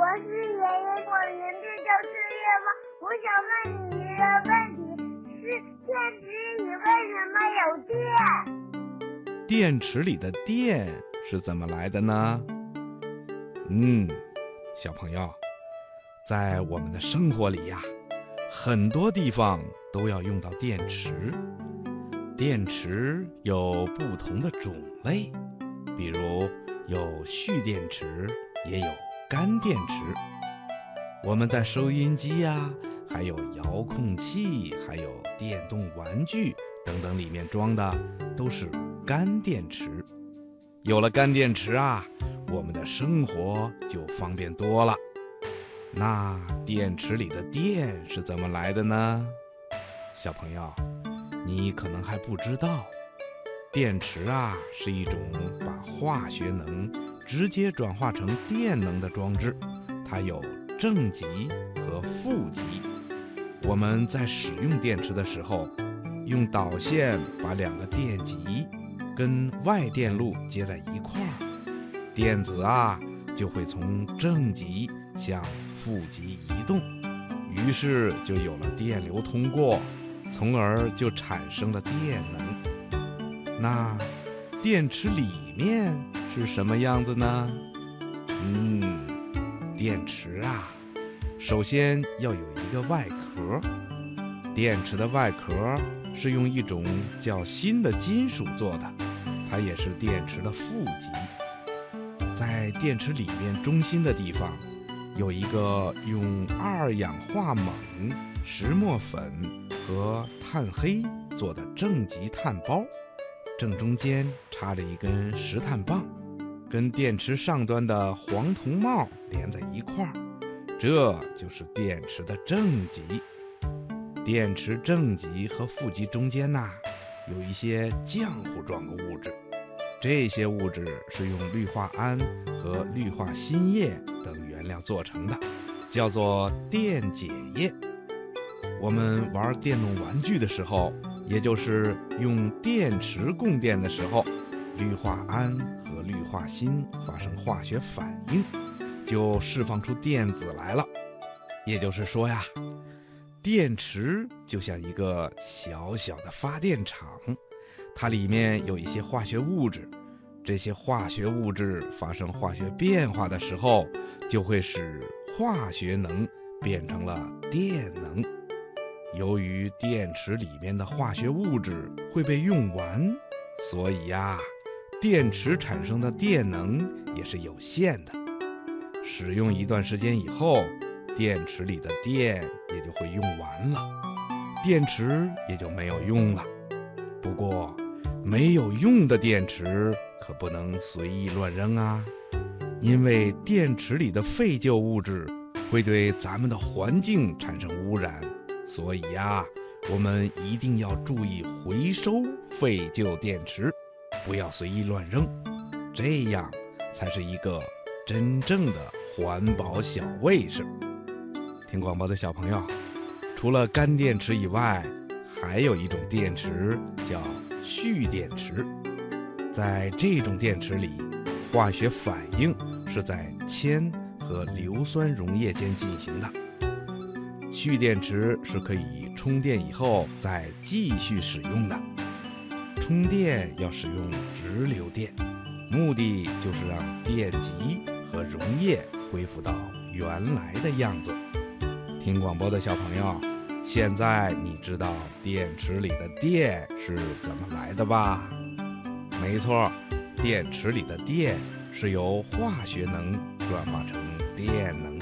我是爷爷，我名字叫四月光。我想问你一个问题：是电池里为什么有电？电池里的电是怎么来的呢？嗯，小朋友，在我们的生活里呀，很多地方都要用到电池。电池有不同的种类，比如有蓄电池，也有干电池。我们在收音机呀，还有遥控器，还有电动玩具等等里面装的都是干电池。有了干电池啊，我们的生活就方便多了。那电池里的电是怎么来的呢？小朋友。你可能还不知道，电池啊是一种把化学能直接转化成电能的装置，它有正极和负极。我们在使用电池的时候，用导线把两个电极跟外电路接在一块儿，电子啊就会从正极向负极移动，于是就有了电流通过。从而就产生了电能。那电池里面是什么样子呢？嗯，电池啊，首先要有一个外壳。电池的外壳是用一种叫锌的金属做的，它也是电池的负极。在电池里面中心的地方，有一个用二氧化锰、石墨粉。和碳黑做的正极碳包，正中间插着一根石炭棒，跟电池上端的黄铜帽连在一块儿，这就是电池的正极。电池正极和负极中间呐，有一些浆糊状的物质，这些物质是用氯化铵和氯化锌液等原料做成的，叫做电解液。我们玩电动玩具的时候，也就是用电池供电的时候，氯化铵和氯化锌发生化学反应，就释放出电子来了。也就是说呀，电池就像一个小小的发电厂，它里面有一些化学物质，这些化学物质发生化学变化的时候，就会使化学能变成了电能。由于电池里面的化学物质会被用完，所以呀，电池产生的电能也是有限的。使用一段时间以后，电池里的电也就会用完了，电池也就没有用了。不过，没有用的电池可不能随意乱扔啊，因为电池里的废旧物质会对咱们的环境产生污染。所以呀，我们一定要注意回收废旧电池，不要随意乱扔，这样才是一个真正的环保小卫士。听广播的小朋友，除了干电池以外，还有一种电池叫蓄电池。在这种电池里，化学反应是在铅和硫酸溶液间进行的。蓄电池是可以充电以后再继续使用的。充电要使用直流电，目的就是让电极和溶液恢复到原来的样子。听广播的小朋友，现在你知道电池里的电是怎么来的吧？没错，电池里的电是由化学能转化成电能。